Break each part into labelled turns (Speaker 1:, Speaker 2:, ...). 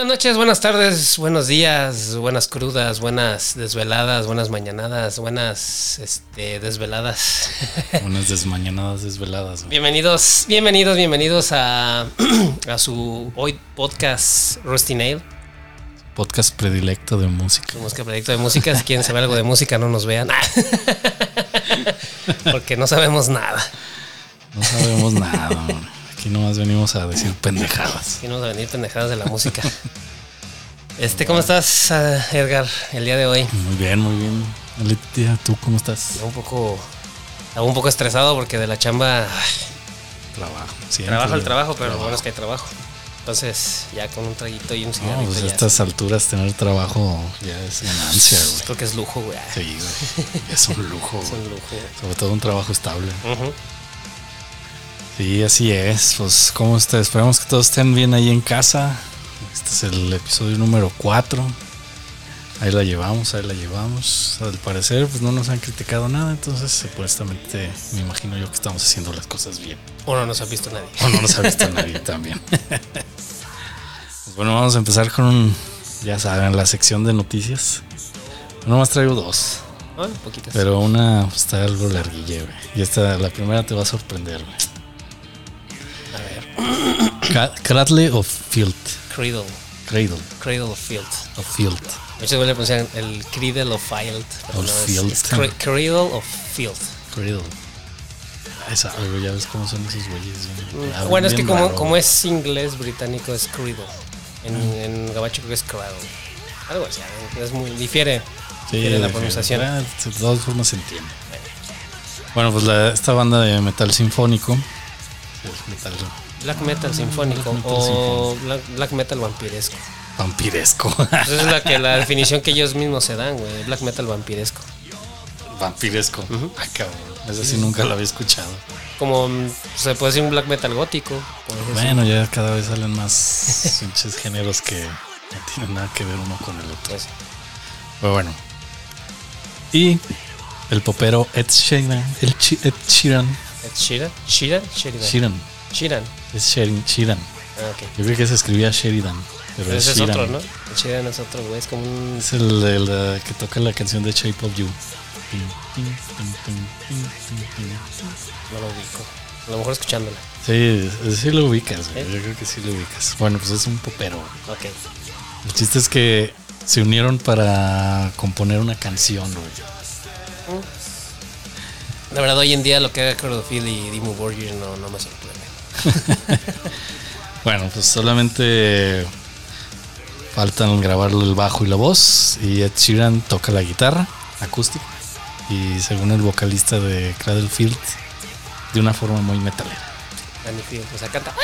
Speaker 1: Buenas noches, buenas tardes, buenos días, buenas crudas, buenas desveladas, buenas mañanadas, buenas este, desveladas.
Speaker 2: Unas desmañanadas desveladas.
Speaker 1: Bienvenidos, bienvenidos, bienvenidos a, a su hoy podcast Rusty Nail,
Speaker 2: Podcast predilecto de música.
Speaker 1: música proyecto de música. Si quieren saber algo de música, no nos vean. Porque no sabemos nada.
Speaker 2: No sabemos nada. güey. Aquí nomás venimos a decir pendejadas.
Speaker 1: Aquí nos a venir pendejadas de la música. Este, ¿cómo estás, ah, Edgar, el día de hoy?
Speaker 2: Muy bien, muy bien. Letitia, ¿tú cómo estás?
Speaker 1: Un poco, un poco estresado porque de la chamba
Speaker 2: Trabajo. Siempre.
Speaker 1: Trabajo el trabajo, pero lo bueno es que hay trabajo. Entonces, ya con un traguito y un
Speaker 2: No,
Speaker 1: cigarrito
Speaker 2: pues a
Speaker 1: ya
Speaker 2: estas alturas tener trabajo ya es ganancia, güey.
Speaker 1: creo que es lujo, güey.
Speaker 2: Sí, güey. Es un lujo,
Speaker 1: Es un lujo.
Speaker 2: Sobre todo un trabajo estable.
Speaker 1: Ujú.
Speaker 2: Sí, así es. Pues, ¿cómo está? Esperamos que todos estén bien ahí en casa. Este es el episodio número 4. Ahí la llevamos, ahí la llevamos. Al parecer, pues no nos han criticado nada. Entonces, supuestamente, me imagino yo que estamos haciendo las cosas bien.
Speaker 1: O no nos ha visto nadie.
Speaker 2: O no nos ha visto nadie también. Pues bueno, vamos a empezar con, un- ya saben, la sección de noticias. Nomás traigo dos.
Speaker 1: Poquitas.
Speaker 2: Pero una pues, está algo larguilla, güey. Y esta, la primera te va a sorprender, güey. Cradle of Field.
Speaker 1: Cradle.
Speaker 2: Cradle
Speaker 1: Cradle of Field.
Speaker 2: of Field.
Speaker 1: Muchos le pronuncian el Cradle of Field.
Speaker 2: Of
Speaker 1: no, es-
Speaker 2: Field.
Speaker 1: es cra- Cradle of Field.
Speaker 2: Cradle. Esa, ya ves cómo son esos güeyes. güey. Hablan
Speaker 1: bueno, es que como, es inglés británico es Cradle. En, en gabacho creo que es Cradle. Algo así, es muy, difiere,
Speaker 2: Sí,
Speaker 1: difiere la pronunciación.
Speaker 2: ah, De todas formas se entiende. Bueno, pues la- esta banda de metal sinfónico. es metal
Speaker 1: Black metal sinfónico
Speaker 2: Black metal
Speaker 1: o black, black metal vampiresco.
Speaker 2: vampiresco.
Speaker 1: Esa es la, que, la definición que ellos mismos se dan, güey. Black metal vampiresco.
Speaker 2: vampiresco. Ah, cabrón. Esa sí nunca la había escuchado.
Speaker 1: Como mm, se puede decir un black metal gótico.
Speaker 2: Bueno, ya cada vez salen más pinches géneros que no tienen nada que ver uno con el otro.
Speaker 1: Pues,
Speaker 2: Pero bueno. Y el popero Ed Sheeran. El Ed Sheeran.
Speaker 1: ¿es Sheeran? ¿Sheeran? Sheridan.
Speaker 2: Sheeran.
Speaker 1: Sheeran.
Speaker 2: Es Sheeran. Sheeran.
Speaker 1: Ah, ok.
Speaker 2: Yo creo que se escribía Sheridan. Pero,
Speaker 1: Pero
Speaker 2: es
Speaker 1: ese es otro, ¿no? El Sheeran es otro, güey. Es como un.
Speaker 2: Es el, el, que toca la canción de Shape of You.
Speaker 1: No lo ubico. A lo mejor escuchándola.
Speaker 2: Sí, sí lo ubicas, güey.
Speaker 1: ¿Eh?
Speaker 2: Yo creo que sí lo ubicas. Bueno, pues es un popero. güey.
Speaker 1: Ok.
Speaker 2: El chiste es que se unieron para componer una canción, güey.
Speaker 1: La verdad, hoy en día lo que haga Crodofil y Dimmu Borgir no, no me sorprende.
Speaker 2: Bueno, pues solamente faltan grabarle el bajo y la voz. Y Ed Sheeran toca la guitarra acústica. Y según el vocalista de Cradlefield, de una forma muy metalera.
Speaker 1: O sea, canta.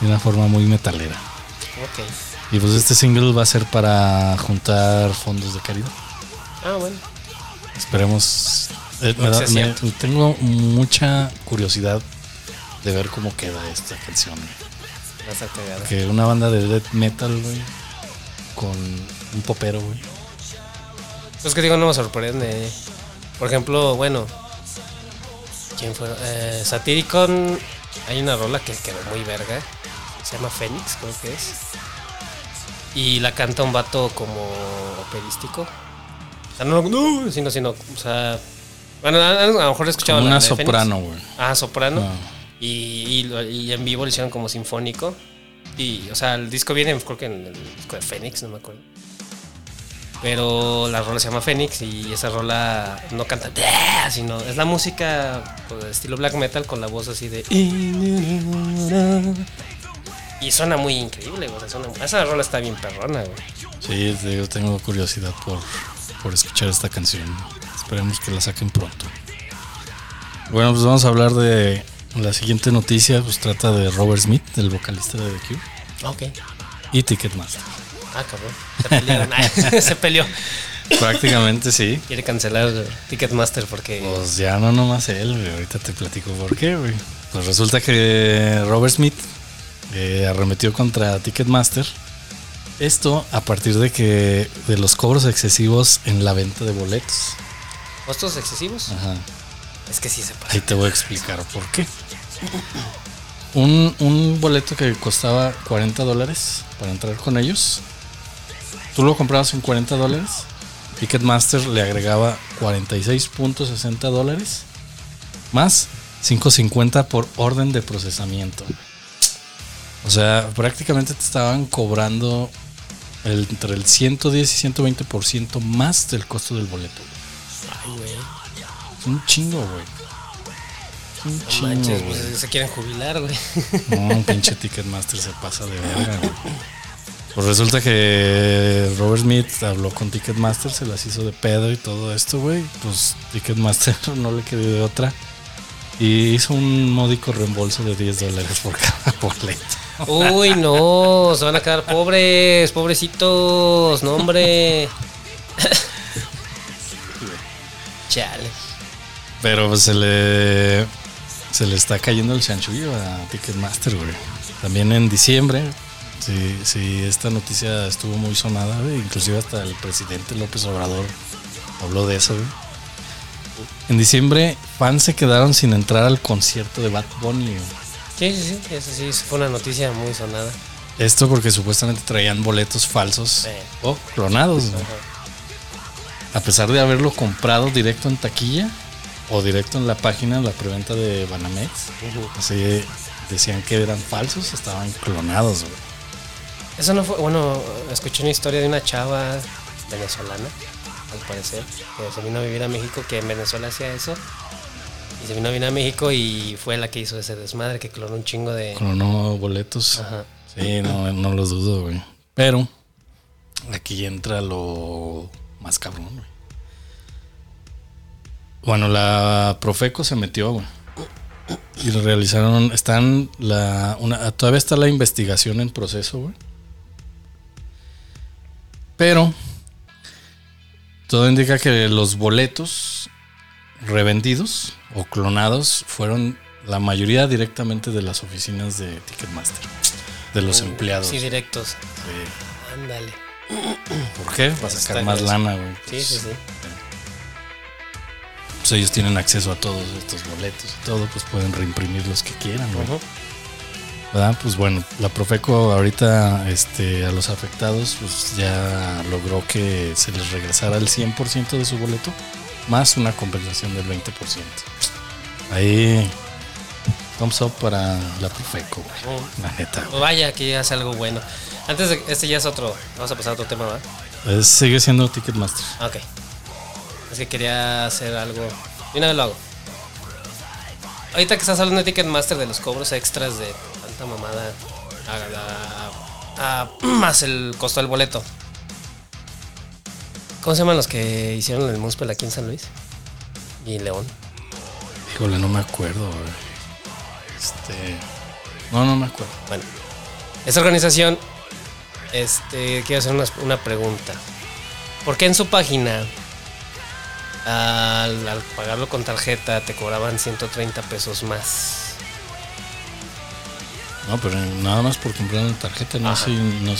Speaker 2: De una forma muy metalera.
Speaker 1: Ok.
Speaker 2: Y pues este single va a ser para juntar fondos de caridad.
Speaker 1: Ah, bueno.
Speaker 2: Esperemos. Eh, me da- me- tengo mucha curiosidad de ver cómo queda esta canción.
Speaker 1: A.
Speaker 2: Que una banda de death metal, güey, con un popero, güey.
Speaker 1: Pues que digo, no me sorprende. Por ejemplo, bueno. ¿Quién fue? Eh, Satyricon. Hay una rola que quedó muy verga. Se llama Fénix, creo que es. Y la canta un vato como operístico. O sea, no, no, sino, sino, o sea. Bueno, a, a lo mejor he escuchado
Speaker 2: Como
Speaker 1: la
Speaker 2: una soprano, güey.
Speaker 1: Ah, soprano.
Speaker 2: Ah.
Speaker 1: Y, y, en vivo lo hicieron como sinfónico. Y, o sea, el disco viene, creo que en el disco de Fénix, no me acuerdo. Pero la rola se llama Fénix y esa rola no canta, sino es la música pues, estilo black metal con la voz así de. Y suena muy increíble, güey. o sea, suena- esa rola está bien perrona, güey.
Speaker 2: Sí, tengo curiosidad por, por escuchar esta canción. Esperemos que la saquen pronto. Bueno, pues vamos a hablar de la siguiente noticia. Pues trata de Robert Smith, el vocalista de The Cure,
Speaker 1: Ok.
Speaker 2: y Ticketmaster.
Speaker 1: Ah, cabrón. Se pelearon. se peleó.
Speaker 2: Prácticamente sí.
Speaker 1: Quiere cancelar Ticketmaster porque.
Speaker 2: Pues ya no nomás él, güey. Ahorita te platico por qué, güey. Pues resulta que Robert Smith eh, arremetió contra Ticketmaster. Esto a partir de que de los cobros excesivos en la venta de boletos.
Speaker 1: ¿Costos excesivos?
Speaker 2: Ajá.
Speaker 1: Es que sí se pasa.
Speaker 2: Ahí te voy a explicar por qué. un, un boleto que costaba 40 dólares para entrar con ellos. Tú lo comprabas en 40 dólares. Ticketmaster le agregaba 46.60 dólares. Más 5.50 por orden de procesamiento. O sea, prácticamente te estaban cobrando el- entre el 110 y 120% más del costo del boleto.
Speaker 1: Güey.
Speaker 2: Un chingo, güey. Un
Speaker 1: No
Speaker 2: chingo,
Speaker 1: manches,
Speaker 2: güey.
Speaker 1: pues se quieren jubilar, güey.
Speaker 2: No, un pinche Ticketmaster se pasa de verga, güey. Pues resulta que Robert Smith habló con Ticketmaster, se las hizo de pedo y todo esto, güey. Pues Ticketmaster no le quedó de otra. Y hizo un módico reembolso de 10 dólares por cada boleto.
Speaker 1: Uy, no, se van a quedar pobres, pobrecitos, no, hombre. Chale.
Speaker 2: Pero pues se le, se le está cayendo el chanchullo a Ticketmaster, güey. También en diciembre, sí, sí, esta noticia estuvo muy sonada, güey. Inclusive hasta el presidente López Obrador habló de eso, güey. En diciembre, fans se quedaron sin entrar al concierto de Bad Bunny. güey.
Speaker 1: Sí, sí, sí, eso sí, fue una noticia muy sonada.
Speaker 2: Esto porque supuestamente traían boletos falsos o clonados, güey.
Speaker 1: Ajá.
Speaker 2: A pesar de haberlo comprado directo en taquilla o directo en la página, la preventa de Banamex. Así decían que eran falsos, estaban clonados, güey.
Speaker 1: Eso no fue, bueno, escuché una historia de una chava venezolana, al parecer, que se vino a vivir a México, que en Venezuela hacía eso. Y se vino a vivir a México y fue la que hizo ese desmadre, que clonó un chingo de...
Speaker 2: Clonó boletos.
Speaker 1: Ajá.
Speaker 2: Sí, no, no lo dudo, güey. Pero aquí entra lo más cabrón, güey. Bueno, la Profeco se metió, güey. Y realizaron, están la, una, todavía está la investigación en proceso, güey. Pero todo indica que los boletos revendidos o clonados fueron la mayoría directamente de las oficinas de Ticketmaster, de los empleados.
Speaker 1: Sí, directos.
Speaker 2: Sí.
Speaker 1: Ándale.
Speaker 2: ¿Por qué? Para sacar
Speaker 1: Está
Speaker 2: más lana, güey.
Speaker 1: Sí, sí, sí.
Speaker 2: pues ellos tienen acceso a todos estos boletos y todo, pues pueden reimprimir los que quieran, güey. ¿Verdad? Pues bueno, la Profeco ahorita este, a los afectados pues ya logró que se les regresara el 100% de su boleto, más una compensación del 20%. Ahí, thumbs up para la Profeco, güey. La neta, güey.
Speaker 1: Vaya, que hace algo bueno. Antes de este ya es otro. Vamos a pasar a otro tema, ¿verdad?
Speaker 2: Es- sigue siendo Ticketmaster.
Speaker 1: Ok. Es que quería hacer algo. Y una vez lo hago. Ahorita que estás hablando de Ticketmaster de los cobros extras de tanta mamada a- a- a- más el costo del boleto. ¿Cómo se llaman los que hicieron el Muspel aquí en San Luis? Y León.
Speaker 2: Híjole, no me acuerdo. Este. No, no me acuerdo.
Speaker 1: Bueno, esta organización, este, quiero hacer una, una pregunta. ¿Por qué en su página, al, al pagarlo con tarjeta, te cobraban 130 pesos más?
Speaker 2: No, pero nada más por comprar una tarjeta, no sé, no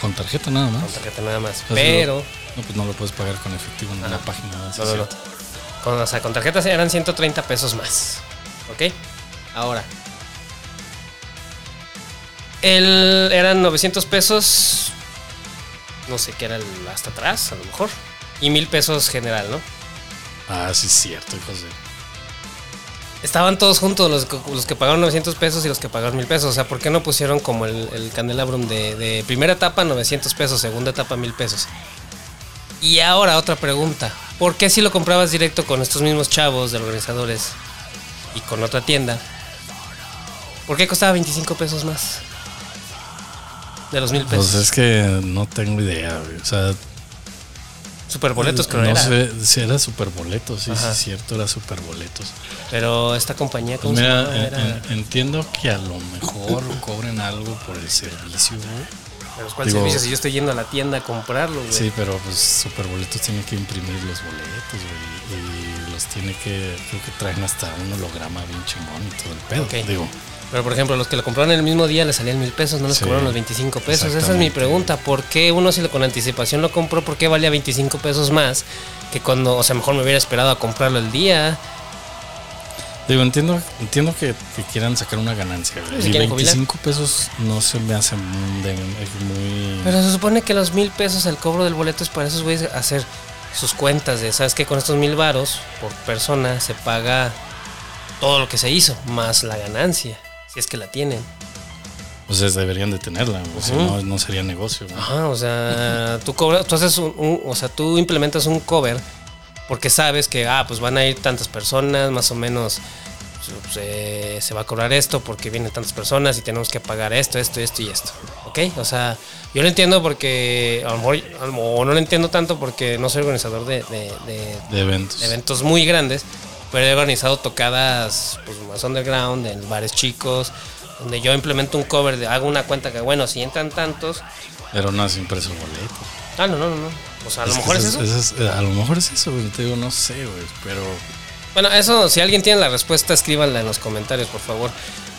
Speaker 2: con tarjeta nada más.
Speaker 1: Con tarjeta nada más. Pero,
Speaker 2: No, pues no lo puedes pagar con efectivo en la página.
Speaker 1: Con, o sea, con tarjetas eran 130 pesos más. ¿Ok? Ahora. El, eran 900 pesos. No sé qué era el hasta atrás, a lo mejor. Y mil pesos general, ¿no?
Speaker 2: Ah, sí, es cierto, de.
Speaker 1: Estaban todos juntos, los, que- los que pagaron 900 pesos y los que pagaron 1000 pesos. O sea, ¿por qué no pusieron como el, el candelabrum de, de primera etapa 900 pesos, segunda etapa 1000 pesos? Y ahora otra pregunta. ¿Por qué si lo comprabas directo con estos mismos chavos de organizadores y con otra tienda? ¿Por qué costaba 25 pesos más? De los 1000 pesos.
Speaker 2: Pues es que no tengo idea, güey. O sea,
Speaker 1: Superboletos creo
Speaker 2: no
Speaker 1: era.
Speaker 2: sé si era superboletos, sí, sí,
Speaker 1: Ajá.
Speaker 2: es cierto, era superboletos.
Speaker 1: Pero esta compañía, ¿cómo
Speaker 2: Pues
Speaker 1: se
Speaker 2: mira,
Speaker 1: llama?
Speaker 2: en-
Speaker 1: Era-
Speaker 2: en- entiendo que a lo mejor cobren algo por el servicio, güey.
Speaker 1: Pero ¿Cuál
Speaker 2: digo-
Speaker 1: servicio? Si yo estoy yendo a la tienda a comprarlo, güey.
Speaker 2: Sí, pero pues Superboletos tiene que imprimir los boletos, güey. Y los tiene que, creo que traen hasta un holograma bien chingón y todo el pedo.
Speaker 1: Ok.
Speaker 2: Digo,
Speaker 1: Pero por ejemplo, los que lo compraron el mismo día le salían mil pesos, no les
Speaker 2: Sí,
Speaker 1: cobraron los 25 pesos. Esa es mi pregunta. ¿Por qué uno si lo con anticipación lo compró, por qué valía 25 pesos más que cuando, o sea, mejor me hubiera esperado a comprarlo el día?
Speaker 2: Digo, entiendo, entiendo que, que quieran sacar una ganancia. Y
Speaker 1: quieren jubilar.
Speaker 2: 25 pesos no se me hace muy... de- muy-
Speaker 1: Pero se supone que los mil pesos, el cobro del boleto es para esos güeyes hacer sus cuentas de, ¿sabes qué? Con estos mil varos por persona se paga todo lo que se hizo, más la ganancia, si es que la tienen.
Speaker 2: Pues es- deberían de tenerla, o si
Speaker 1: Ujú.
Speaker 2: no, no sería negocio. güey.
Speaker 1: Ajá, o sea, tú cobras, tú haces un, un- o sea, tú implementas un cover porque sabes que, ah, pues van a ir tantas personas, más o menos pues, eh, se va a cobrar esto porque vienen tantas personas y tenemos que pagar esto, esto, esto y esto, ¿ok? O sea, yo lo entiendo porque, a lo mejor, a lo mejor no lo entiendo tanto porque no soy organizador de, de- de-
Speaker 2: De eventos.
Speaker 1: de eventos muy grandes, pero he organizado tocadas pues, más underground en bares chicos, donde yo implemento un cover, de, hago una cuenta que, bueno, si entran tantos,
Speaker 2: Pero no has impreso boleto.
Speaker 1: Ah, no, no, no, no. O sea, a lo mejor es eso.
Speaker 2: es- a lo mejor es eso, güey. Te digo, no sé, güey. Pero
Speaker 1: Bueno, eso, si alguien tiene la respuesta, escríbanla en los comentarios, por favor.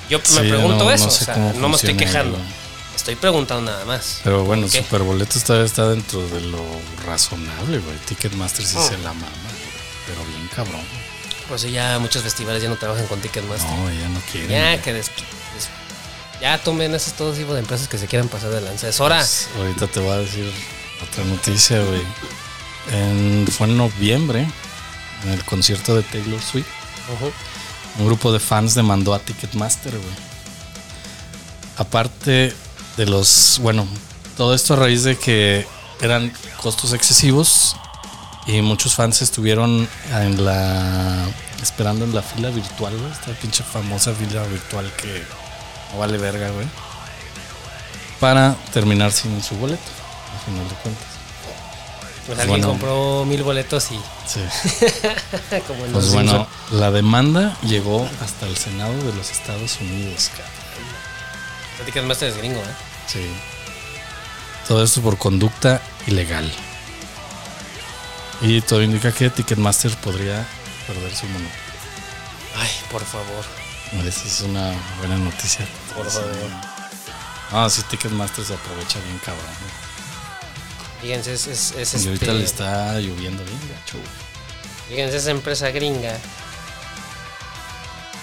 Speaker 1: Yo
Speaker 2: Sí,
Speaker 1: me pregunto
Speaker 2: no-
Speaker 1: eso,
Speaker 2: no sé
Speaker 1: o sea, no me estoy quejando.
Speaker 2: güey.
Speaker 1: Estoy preguntando nada más.
Speaker 2: Pero bueno. Superboletos todavía está dentro de lo razonable, güey. Ticketmaster sí
Speaker 1: Oh.
Speaker 2: se la mama. Pero bien cabrón.
Speaker 1: Por eso ya muchos festivales ya no trabajan con Ticketmaster.
Speaker 2: No, ya no quieren.
Speaker 1: ya que des- des- ya tomen esos todo tipo de empresas que se quieran pasar de lanza. Es hora.
Speaker 2: Pues, ahorita te voy a decir otra noticia, güey. En- fue en noviembre, en el concierto de Taylor Swift.
Speaker 1: Ujú.
Speaker 2: Un grupo de fans demandó a Ticketmaster, güey. Aparte de los. Bueno, todo esto a raíz de que eran costos excesivos y muchos fans estuvieron en la. esperando en la fila virtual, güey. Esta pinche famosa fila virtual que no vale verga, güey. Para terminar sin su boleto, al final de cuentas.
Speaker 1: Pues alguien
Speaker 2: bueno.
Speaker 1: compró mil boletos y
Speaker 2: Sí.
Speaker 1: como en
Speaker 2: Pues
Speaker 1: los
Speaker 2: bueno,
Speaker 1: Simpson.
Speaker 2: la demanda llegó hasta el Senado de los Estados Unidos, cabrón.
Speaker 1: Ticketmaster es gringo, ¿eh?
Speaker 2: Sí. Todo esto por conducta ilegal. Y todo indica que Ticketmaster podría perder su monopolio.
Speaker 1: Ay, por favor.
Speaker 2: Esa es una buena noticia.
Speaker 1: Por favor.
Speaker 2: Ah, sí, Ticketmaster se aprovecha bien cabrón.
Speaker 1: Fíjense, es, es, es
Speaker 2: Y ahorita
Speaker 1: este-
Speaker 2: le está lloviendo bien gacho.
Speaker 1: Fíjense, esa empresa gringa.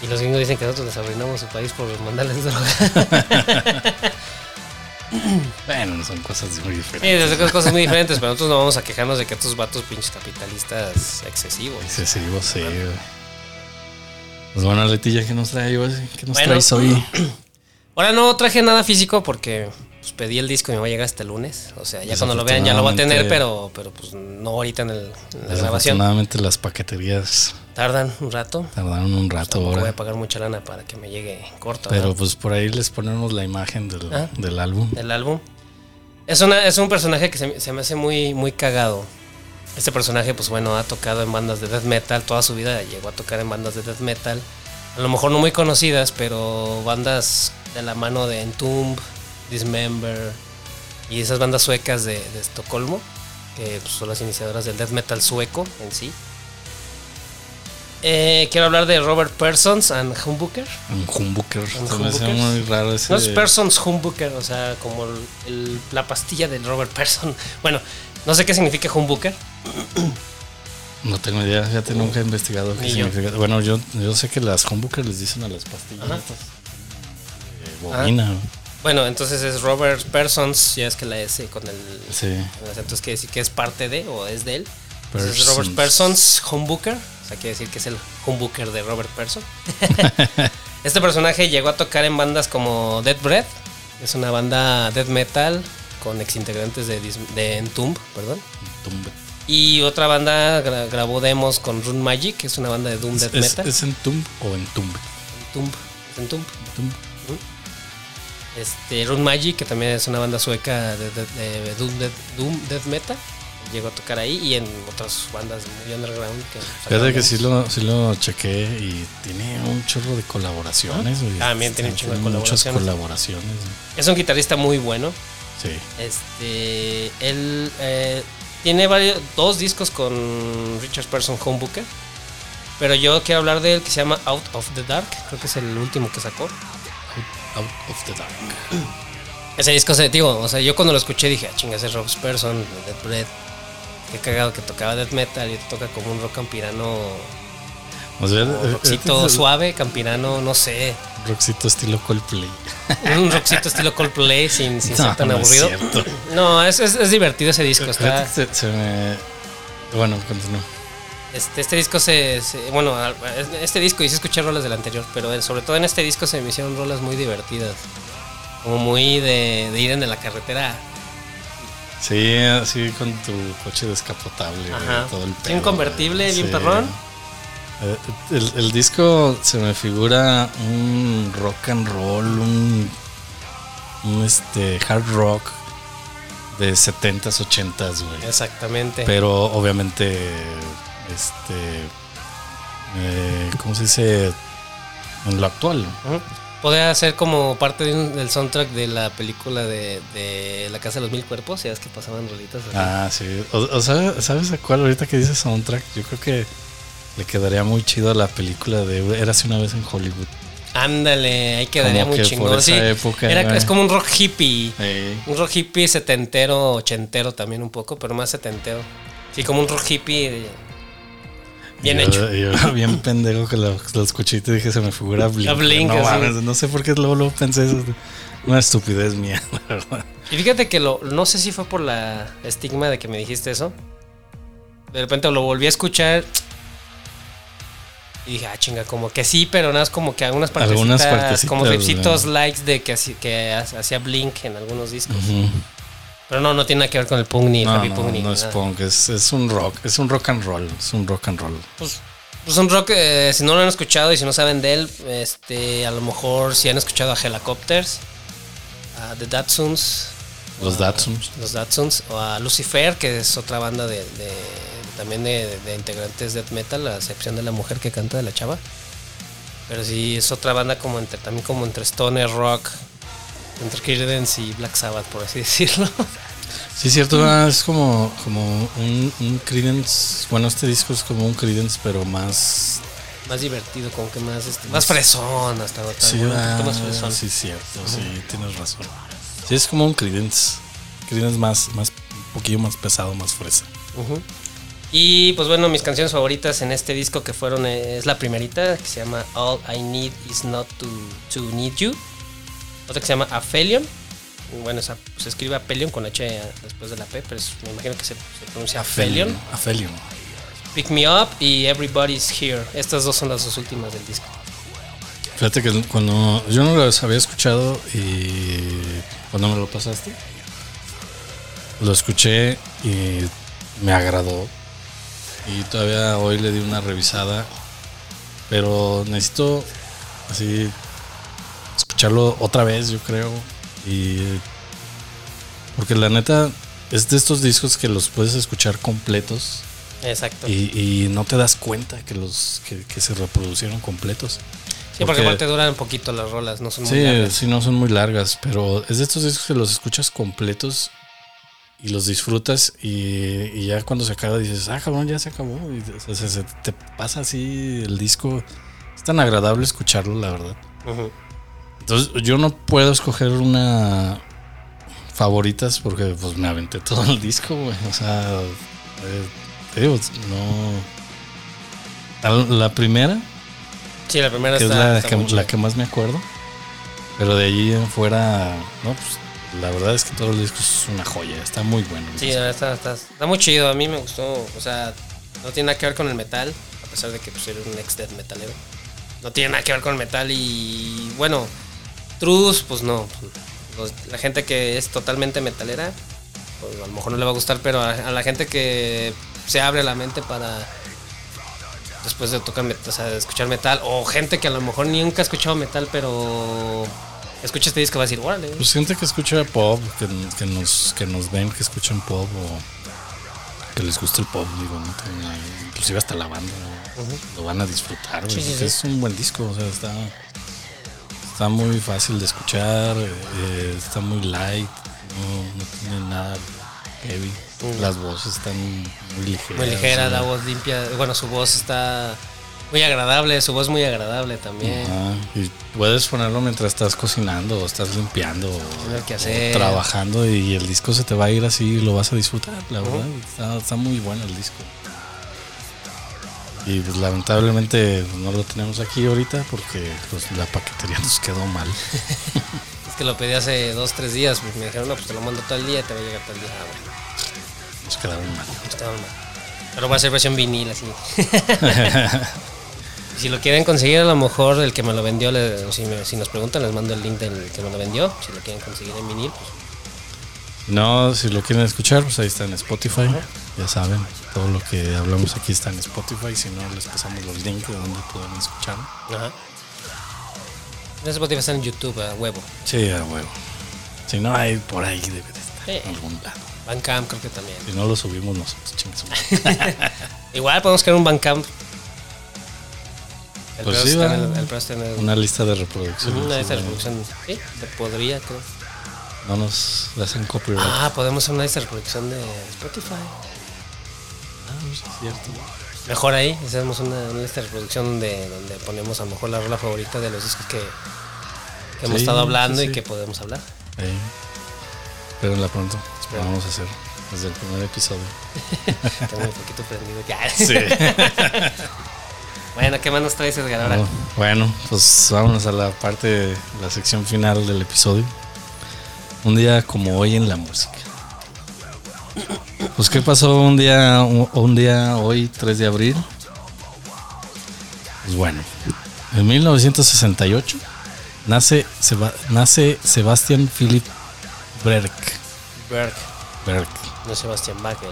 Speaker 1: Y los gringos dicen que nosotros les arruinamos su país por mandarles droga.
Speaker 2: Bueno, son cosas muy
Speaker 1: Sí,
Speaker 2: diferentes.
Speaker 1: son cosas muy diferentes, pero nosotros no vamos a quejarnos de que estos vatos pinches capitalistas excesivos.
Speaker 2: Excesivo, sí, güey. Pues bueno, Letilla, ¿qué nos trae hoy? ¿Qué nos
Speaker 1: Bueno.
Speaker 2: traes hoy?
Speaker 1: Ahora no traje nada físico porque pues, pedí el disco y me va a llegar hasta el lunes. O sea, ya cuando lo vean ya lo va a tener, pero, pero pues no ahorita en, el- en la grabación.
Speaker 2: Desafortunadamente las paqueterías
Speaker 1: Tardan un rato.
Speaker 2: tardaron un rato
Speaker 1: Tampoco voy a pagar mucha lana para que me llegue corto.
Speaker 2: Pero
Speaker 1: ¿verdad?
Speaker 2: pues por ahí les ponemos la imagen del,
Speaker 1: Ah.
Speaker 2: del álbum.
Speaker 1: del álbum. Es, una, es un personaje que se, me- se me hace muy, muy cagado. Este personaje, pues bueno, ha tocado en bandas de death metal toda su vida. Llegó a tocar en bandas de death metal. A lo mejor no muy conocidas, pero bandas de la mano de Entomb, Dismember y esas bandas suecas de, de Estocolmo, que pues, son las iniciadoras del death metal sueco en sí. Eh, quiero hablar de Robert Persons and Humbucker.
Speaker 2: Humbucker.
Speaker 1: Humbucker.
Speaker 2: muy raro ese.
Speaker 1: No es Persons Humbucker, o sea, como el- el- la pastilla del Robert Person. Bueno, no sé qué significa Humbucker.
Speaker 2: No tengo idea, fíjate, nunca he investigado qué
Speaker 1: yo.
Speaker 2: significa. Bueno, yo, yo sé que las humbuckers les dicen a las pastillas estas. Eh, bobina.
Speaker 1: Bueno, entonces es Robert Persons, ya es que la S con el,
Speaker 2: Sí.
Speaker 1: el acento es que decir que es parte de o es de él. Entonces es
Speaker 2: Persons.
Speaker 1: Robert Persons Humbucker, o sea, quiere decir que es el Humbucker de Robert Person. este personaje llegó a tocar en bandas como Dead Breath, es una banda death metal con exintegrantes de, de Entomb, perdón.
Speaker 2: Tumbe.
Speaker 1: Y otra banda gra- grabó demos con Rune Magic, que es una banda de Doom Death
Speaker 2: ¿Es,
Speaker 1: Metal.
Speaker 2: ¿Es en Tumb o?
Speaker 1: Entomb, es Entomb.
Speaker 2: Tumb.
Speaker 1: Este, Rune Magic, que también es una banda sueca de, de- de Doom, Death, Doom Death Metal. Llegó a tocar ahí y en otras bandas muy underground. Que
Speaker 2: Fíjate que sí lo, sí lo chequé y tiene un chorro de colaboraciones. güey.
Speaker 1: También tiene un chorro de
Speaker 2: Muchas
Speaker 1: colaboraciones.
Speaker 2: colaboraciones. güey.
Speaker 1: Es un guitarrista muy bueno.
Speaker 2: Sí.
Speaker 1: Este, él eh, tiene varios, dos discos con Richard Person Humbucker. Pero yo quiero hablar de él que se llama Out of the Dark. Creo que es el último que sacó.
Speaker 2: Out, Out of the Dark.
Speaker 1: Ese disco, se, digo, o sea, yo cuando lo escuché dije, ah, chinga, ese es Rob Person, de Death Breath. Qué cagado que tocaba death metal y toca como un rock campirano.
Speaker 2: O sea,
Speaker 1: Un
Speaker 2: eh,
Speaker 1: rockcito
Speaker 2: eh,
Speaker 1: suave, campirano, no sé.
Speaker 2: Rockcito estilo Coldplay.
Speaker 1: Un rockcito estilo Coldplay sin, sin
Speaker 2: No,
Speaker 1: ser tan
Speaker 2: no
Speaker 1: aburrido. No, es, es, es divertido ese disco. Está,
Speaker 2: se, se me. Bueno, continúo.
Speaker 1: este, este disco se, se- Bueno, este disco hice escuchar rolas del anterior, pero eh, sobre todo en este disco se me hicieron rolas muy divertidas. Como muy de, de ir en la carretera.
Speaker 2: Sí, así con tu coche descapotable.
Speaker 1: Ajá.
Speaker 2: todo el
Speaker 1: Sí, un
Speaker 2: pedo,
Speaker 1: convertible bien perrón.
Speaker 2: Eh, El, el disco se me figura un rock and roll, un, un este hard rock de 70s, 80s, güey.
Speaker 1: Exactamente.
Speaker 2: Pero obviamente, este, eh, ¿cómo se dice? En lo actual.
Speaker 1: Ujú. Podría ser como parte de un- del soundtrack de la película de, de La Casa de los Mil Cuerpos, ya es que pasaban rolitas así.
Speaker 2: Ah, sí. O, o sea, ¿sabes a cuál ahorita que dices soundtrack? Yo creo que le quedaría muy chido a la película de Érase una vez en Hollywood.
Speaker 1: Ándale, ahí quedaría
Speaker 2: Como
Speaker 1: muy
Speaker 2: que
Speaker 1: chingón. sí.
Speaker 2: época,
Speaker 1: Era, es como un rock hippie. Un rock hippie setentero, ochentero también un poco, pero más setentero. Sí, como un rock hippie bien
Speaker 2: Yo-
Speaker 1: hecho.
Speaker 2: Yo era bien pendejo que lo, lo escuché y te dije se me figura Blink.
Speaker 1: Blink,
Speaker 2: no, mames, no sé por qué luego, luego pensé eso. Una estupidez mía, la verdad.
Speaker 1: Y fíjate que lo, no sé si fue por la estigma de que me dijiste eso. De repente lo volví a escuchar. Y dije, ah, chinga, como que sí, pero nada, es como que algunas partecitas,
Speaker 2: Algunas partecitas,
Speaker 1: como ripsitos
Speaker 2: güey.
Speaker 1: likes de que, que ha- hacía Blink en algunos discos.
Speaker 2: Ujú.
Speaker 1: Pero no, no tiene nada que ver con el punk ni el
Speaker 2: No,
Speaker 1: heavy
Speaker 2: no,
Speaker 1: punk ni
Speaker 2: no es punk, es, es un rock, es un rock and roll, es un rock and roll.
Speaker 1: Pues, pues un rock, eh, si no lo han escuchado y si no saben de él, este, a lo mejor si han escuchado a Helicopters, a The Datsuns,
Speaker 2: Los Datsuns.
Speaker 1: los Datsuns, o a Lucifer, que es otra banda de, de- también de, de integrantes de death metal, a excepción de la mujer que canta de la chava. Pero sí, es otra banda como entre, también como entre stoner rock, entre Creedence y Black Sabbath, por así decirlo.
Speaker 2: Sí, cierto, es como, como un, un Creedence. Bueno, este disco es como un Creedence, pero más.
Speaker 1: más divertido, como que más, este, más fresón, hasta, hasta
Speaker 2: Sí, ah,
Speaker 1: más fresón.
Speaker 2: sí, cierto, sí, tienes razón. Sí, es como un Creedence. Creedence más, más, un poquillo más pesado, más fresa.
Speaker 1: Y pues bueno, mis canciones favoritas en este disco que fueron eh, es la primerita que se llama All I Need Is Not to, to Need You. Otra que se llama Aphelion. Bueno, esa, se escribe Aphelion con H después de la P, pero es- me imagino que se, se pronuncia Aphelion.
Speaker 2: Aphelion.
Speaker 1: Pick Me Up y Everybody's Here. Estas dos son las dos últimas del disco.
Speaker 2: Fíjate que cuando yo no los había escuchado y cuando me lo pasaste, lo escuché y me agradó. Y todavía hoy le di una revisada, pero necesito así escucharlo otra vez, yo creo. Y porque la neta es de estos discos que los puedes escuchar completos
Speaker 1: Exacto.
Speaker 2: y, y no te das cuenta que los que, que se reproducieron completos.
Speaker 1: sí, porque aparte duran un poquito las rolas, no son muy
Speaker 2: Sí,
Speaker 1: largas.
Speaker 2: sí, no son muy largas, pero es de estos discos que los escuchas completos y los disfrutas y, y ya cuando se acaba dices, ah, cabrón, ya se acabó. Y, o sea, se te pasa así el disco. Es tan agradable escucharlo, la verdad.
Speaker 1: Ujú.
Speaker 2: Entonces yo no puedo escoger una favoritas porque pues me aventé todo el disco, güey. O sea, eh, te digo, no... La primera
Speaker 1: Sí, la primera
Speaker 2: que es
Speaker 1: está,
Speaker 2: la
Speaker 1: está
Speaker 2: que, la más me acuerdo. Pero de allí en fuera, no, pues la verdad es que todo el disco es una joya, está muy bueno.
Speaker 1: Sí, está, está, está muy chido. A mí me gustó. O sea, no tiene nada que ver con el metal. A pesar de que pues, eres un ex death metalero. No tiene nada que ver con el metal. Y bueno, Trus, pues no. Los- la gente que es totalmente metalera, pues a lo mejor no le va a gustar. Pero a, a la gente que se abre la mente para. Después de tocar met- o sea, de escuchar metal. O gente que a lo mejor nunca ha escuchado metal, pero. Escucha este disco va a decir, órale.
Speaker 2: Pues gente que escucha pop, que, que nos, que nos ven que escuchan pop o que les gusta el pop, digo, ¿no? También, inclusive hasta la banda lo van a disfrutar,
Speaker 1: sí.
Speaker 2: es un buen disco, o sea, está, está muy fácil de escuchar, eh, está muy light, no, no tiene nada heavy, las voces están muy ligeras.
Speaker 1: Muy ligera, la voz limpia. Bueno, su voz está muy agradable, su voz muy agradable también.
Speaker 2: Ajá, y puedes ponerlo mientras estás cocinando o estás limpiando o,
Speaker 1: hacer.
Speaker 2: trabajando y el disco se te va a ir así y lo vas a disfrutar, la verdad. Está, está muy bueno el disco. Y pues lamentablemente pues, no lo tenemos aquí ahorita porque pues, la paquetería nos quedó mal.
Speaker 1: Es que lo pedí hace dos, tres días. Pues me dijeron, no, pues te lo mando todo el día y te va a llegar todo el día. Ah, bueno,
Speaker 2: Nos quedaron mal.
Speaker 1: pues quedaron mal. Pero va a ser versión vinil así. Si lo quieren conseguir, a lo mejor el que me lo vendió, le- si, me- si nos preguntan, les mando el link del que me lo vendió. Si lo quieren conseguir en vinil, pues
Speaker 2: No, si lo quieren escuchar, pues ahí está en Spotify. Ya saben, todo lo que hablamos aquí está en Spotify. Si no, les pasamos los links de donde pueden escuchar.
Speaker 1: Ajá. En Spotify está en YouTube, a huevo.
Speaker 2: Sí, a huevo. Si no, hay por ahí debe de estar. En algún lado.
Speaker 1: Bandcamp creo que también.
Speaker 2: Si no lo subimos nosotros.
Speaker 1: Igual podemos crear un Bandcamp. El
Speaker 2: Pues sí, va.
Speaker 1: tener- el es tener
Speaker 2: Una lista de reproducción.
Speaker 1: una de estas reproducción. Sí, se podría, creo.
Speaker 2: No nos hacen copyright.
Speaker 1: Ah, podemos hacer una lista de reproducción de Spotify.
Speaker 2: Ah, es cierto.
Speaker 1: Mejor ahí, hacemos una, una lista de reproducción donde, donde ponemos a lo mejor la rola favorita de los discos que, que hemos estado hablando
Speaker 2: sí,
Speaker 1: y que podemos hablar.
Speaker 2: Eh, espérenla pronto. Lo vamos a hacer desde el primer episodio.
Speaker 1: Tengo un poquito prendido ya.
Speaker 2: Sí.
Speaker 1: bueno, ¿qué más nos traes, Edgar? Ahora.
Speaker 2: Bueno, pues vámonos a la parte la sección final del episodio. Un día como hoy en la música. Pues qué pasó un día un, un día hoy 3 de abril? Pues bueno, en 1968 nace Seba- nace Sebastian Philipp Berg,
Speaker 1: Berg,
Speaker 2: Berg,
Speaker 1: no Sebastián Bach, el.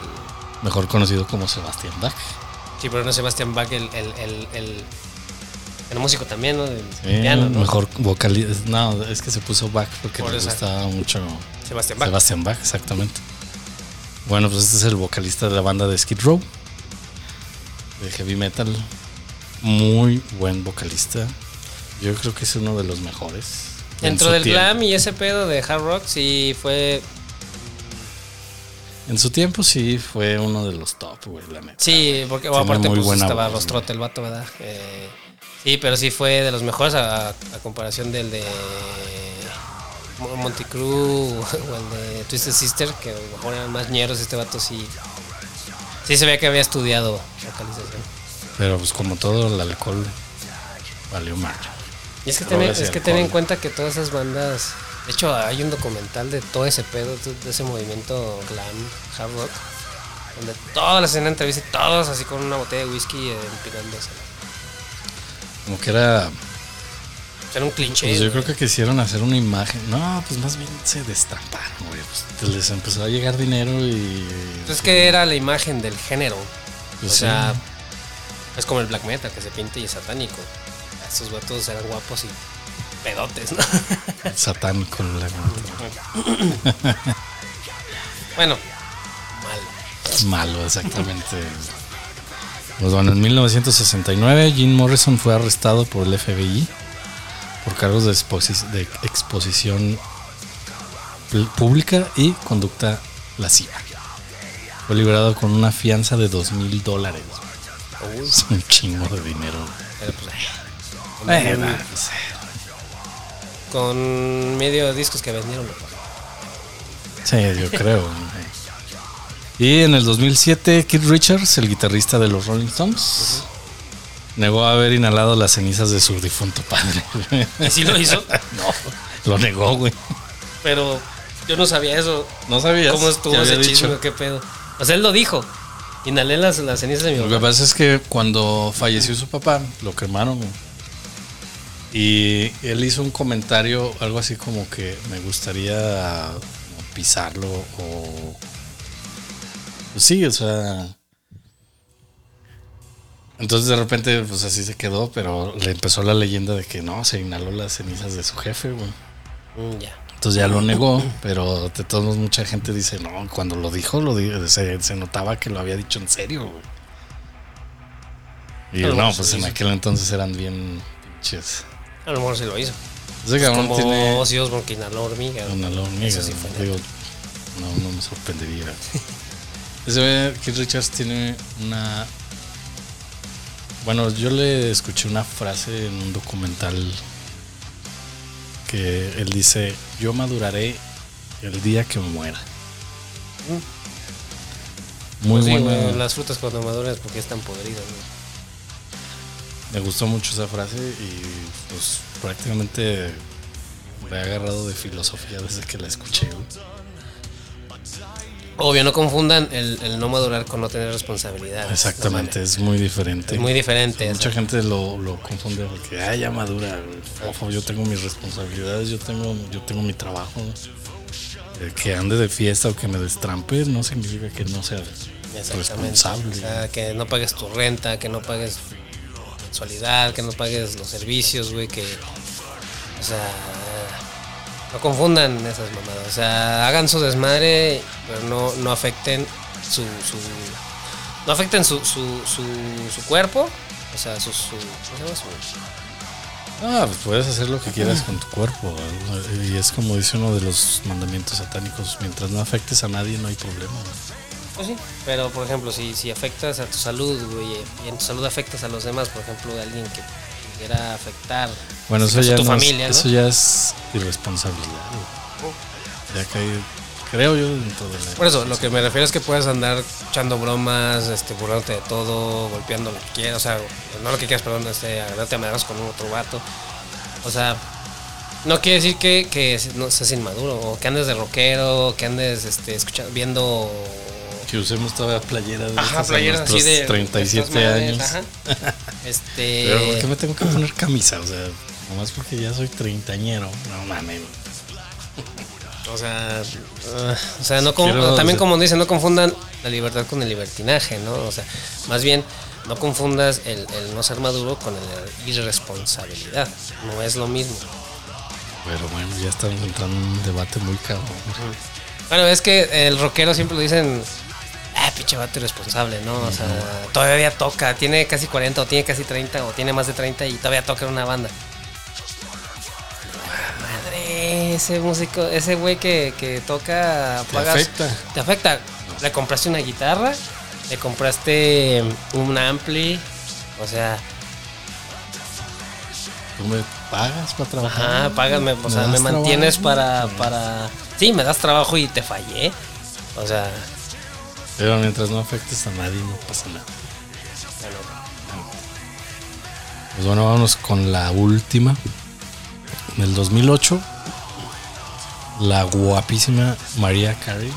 Speaker 2: mejor conocido como Sebastian Bach.
Speaker 1: Sí, pero no Sebastián Bach, el, el, el, el, el músico también, ¿no? Del
Speaker 2: Eh,
Speaker 1: piano, ¿no?
Speaker 2: Mejor vocalista. No, es que se puso Bach porque
Speaker 1: Por
Speaker 2: le
Speaker 1: eso.
Speaker 2: gustaba mucho
Speaker 1: Sebastián Bach.
Speaker 2: Sebastian Bach, exactamente. Bueno, pues este es el vocalista de la banda de Skid Row, de heavy metal. Muy buen vocalista. Yo creo que es uno de los mejores. en
Speaker 1: Dentro del
Speaker 2: tiempo.
Speaker 1: glam y ese pedo de hard rock, sí fue.
Speaker 2: En su tiempo sí fue uno de los top, güey, la neta.
Speaker 1: Sí, porque o
Speaker 2: Tiene
Speaker 1: aparte
Speaker 2: muy
Speaker 1: pues, estaba
Speaker 2: voz,
Speaker 1: rostrote el vato, ¿verdad? Eh, sí, pero sí fue de los mejores a, a comparación del de Mo- Monty Crew o el de Twisted Sister, que a lo mejor eran más ñeros. Este vato sí. Sí se veía que había estudiado vocalización.
Speaker 2: Pero pues como todo, el alcohol valió mal.
Speaker 1: Y es que, ten, es que ten en cuenta que todas esas bandas. De hecho, hay un documental de todo ese pedo, de ese movimiento glam, hard rock, donde todas las escenas de entrevista y todos así con una botella de whisky eh, empinándose.
Speaker 2: Como que era
Speaker 1: Era un cliché.
Speaker 2: Pues yo creo que quisieron hacer una imagen. No, pues más bien se destaparon, güey. Pues les empezó a llegar dinero y.
Speaker 1: Pues es que era la imagen del género.
Speaker 2: Pues
Speaker 1: o
Speaker 2: sí.
Speaker 1: sea, es como el black metal que se pinta y es satánico. Estos vatos eran guapos y pedotes, ¿no?
Speaker 2: Satánico, la
Speaker 1: bueno, malo.
Speaker 2: Malo, exactamente. Pues bueno, en 1969 Jim Morrison fue arrestado por el FBI por cargos de, exposi- de exposición pública y conducta lasciva. Fue liberado con una fianza de dos mil dólares. Es un chingo de dinero.
Speaker 1: pues, un-
Speaker 2: pues,
Speaker 1: con medio discos que vendieron.
Speaker 2: Sí, yo creo. Y en el 2007, Keith Richards, el guitarrista de los Rolling Stones, negó haber inhalado las cenizas de su difunto padre.
Speaker 1: ¿Y sí lo hizo?
Speaker 2: no, lo negó, güey.
Speaker 1: Pero yo no sabía eso.
Speaker 2: No sabías.
Speaker 1: ¿Cómo estuvo ese chisme? ¿Qué pedo? O sea, él lo dijo. Inhalé las, las cenizas de mi
Speaker 2: Lo que
Speaker 1: papá.
Speaker 2: pasa es que cuando falleció su papá, lo quemaron. güey. Y él hizo un comentario, algo así como que me gustaría como pisarlo o... Pues sí, o sea... Entonces de repente, pues así se quedó, pero le empezó la leyenda de que no, se inhaló las cenizas de su jefe, güey.
Speaker 1: Mm, ya.
Speaker 2: Entonces ya lo negó, pero de todos modos mucha gente dice, no, cuando lo dijo, lo di- se, se notaba que lo había dicho en serio, güey. Y no, pues en
Speaker 1: hizo.
Speaker 2: aquel entonces eran bien pinches.
Speaker 1: A lo mejor sí lo hizo.
Speaker 2: Ese cabrón
Speaker 1: Como
Speaker 2: tiene
Speaker 1: Ozzy Osbourne que inhaló hormiga.
Speaker 2: una la hormiga,
Speaker 1: Eso sí fue neta.
Speaker 2: digo, no, no me sorprendería. Güey, Keith Richards tiene una... Bueno, yo le escuché una frase en un documental que él dice, yo maduraré el día que me muera. Muy
Speaker 1: Pues sí, güey, las frutas cuando maduran es porque están podridas. ¿no?
Speaker 2: Me gustó mucho esa frase y pues prácticamente me he agarrado de filosofía desde que la escuché.
Speaker 1: Obvio, no confundan el, el no madurar con no tener responsabilidad.
Speaker 2: Exactamente, es muy diferente.
Speaker 1: Es muy diferente.
Speaker 2: Mucha gente lo, lo confunde porque, ah, ya madura. Ojo, yo tengo mis responsabilidades, yo tengo, yo tengo mi trabajo. Eh, Que ande de fiesta o que me destrampe no significa que no sea responsable.
Speaker 1: O sea, que no pagues tu renta, que no pagues mensualidad, que no pagues los servicios, güey, que. O sea. No confundan esas mamadas. O sea, hagan su desmadre, pero no, no afecten su. su no afecten su, su, su, su cuerpo. O sea, su. su ¿cómo se llama? Su-
Speaker 2: Ah, pues puedes hacer lo que quieras con tu cuerpo. Y es como dice uno de los mandamientos satánicos, mientras no afectes a nadie no hay problema.
Speaker 1: Pues sí, pero por ejemplo, si, si afectas a tu salud, güey, y en tu salud afectas a los demás, por ejemplo, de alguien que quiera afectar
Speaker 2: Bueno,
Speaker 1: en
Speaker 2: eso ya,
Speaker 1: tu
Speaker 2: no es-
Speaker 1: familia, ¿no?
Speaker 2: eso ya es irresponsabilidad. güey. Ya cae, creo yo, dentro de la...
Speaker 1: Por eso, lo que me refiero es que puedes andar echando bromas, este, burlándote de todo, golpeando lo que quieras, o sea, no lo que quieras, perdón, este, agarrarte a madrazos con un otro vato. O sea, no quiere decir que, que no seas inmaduro, o que andes de rockero, que andes este, escuchando, viendo
Speaker 2: Que usemos toda playera de
Speaker 1: Ajá, playeras así de
Speaker 2: 37
Speaker 1: de estas
Speaker 2: años.
Speaker 1: ajá. Este.
Speaker 2: Pero ¿por qué me tengo que poner camisa? O sea, nomás porque ya soy treintañero. No mames.
Speaker 1: O sea, ah, o sea, no
Speaker 2: Quiero-
Speaker 1: también
Speaker 2: o sea-
Speaker 1: como dicen, no confundan la libertad con el libertinaje, ¿no? O sea, más bien no confundas el, el no ser maduro con la irresponsabilidad. No es lo mismo.
Speaker 2: Pero bueno, ya estamos entrando en un debate muy cabrón.
Speaker 1: Bueno, es que el rockero siempre lo dicen, ah, pinche vato irresponsable, ¿no? O sea, todavía toca, tiene casi 40 o tiene casi 30 o tiene más de 30 y todavía toca en una banda. Madre, ese músico, ese güey que, que toca,
Speaker 2: Te
Speaker 1: pagas-
Speaker 2: afecta.
Speaker 1: Te afecta. Le compraste una guitarra, le compraste un ampli, o sea,
Speaker 2: ¿Tú me pagas para trabajar?
Speaker 1: ajá, págame, o sea, me mantienes
Speaker 2: trabajo?
Speaker 1: para, para... Sí, me das trabajo y te fallé. O sea,
Speaker 2: Pero mientras no afectes a nadie, no pasa nada. Pues bueno, vámonos con la última. En el 2008, la guapísima María Carey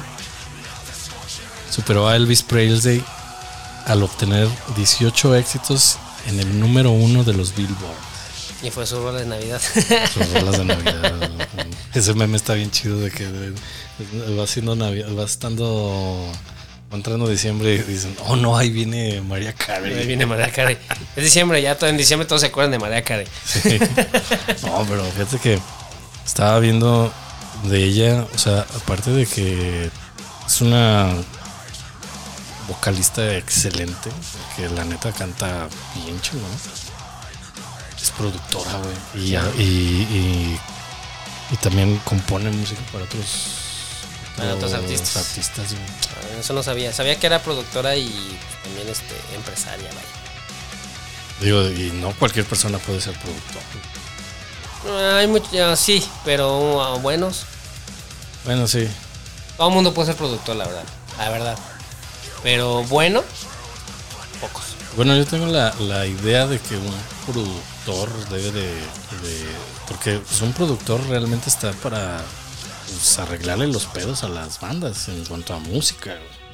Speaker 2: superó a Elvis Presley al obtener 18 éxitos en el número uno de los Billboard.
Speaker 1: y fue su rol de Navidad.
Speaker 2: Sus rolas de Navidad. Ese meme está bien chido de que va haciendo Navidad, va estando entrando diciembre dicen, oh no, ahí viene María Carey.
Speaker 1: Ahí viene Mariah Carey. Es diciembre, ya todo en diciembre todos se acuerdan de Mariah Carey.
Speaker 2: Sí. No, pero fíjate que estaba viendo de ella, o sea, aparte de que es una vocalista excelente, que la neta canta bien chulo. Es productora, güey. Y, y, y, y también compone música para otros,
Speaker 1: Otros artistas. Ah, Eso no sabía. Sabía que era productora y también este, empresaria, vaya.
Speaker 2: Digo, y no cualquier persona puede ser productor.
Speaker 1: Ah, Hay muchos, sí, pero ah, buenos.
Speaker 2: Bueno, sí.
Speaker 1: Todo el mundo puede ser productor, la verdad. La verdad. Pero bueno, pocos.
Speaker 2: Bueno, yo tengo la, la idea de que un productor debe de... de- porque pues, un productor realmente está para pues, arreglarle los pedos a las bandas en cuanto a música. güey.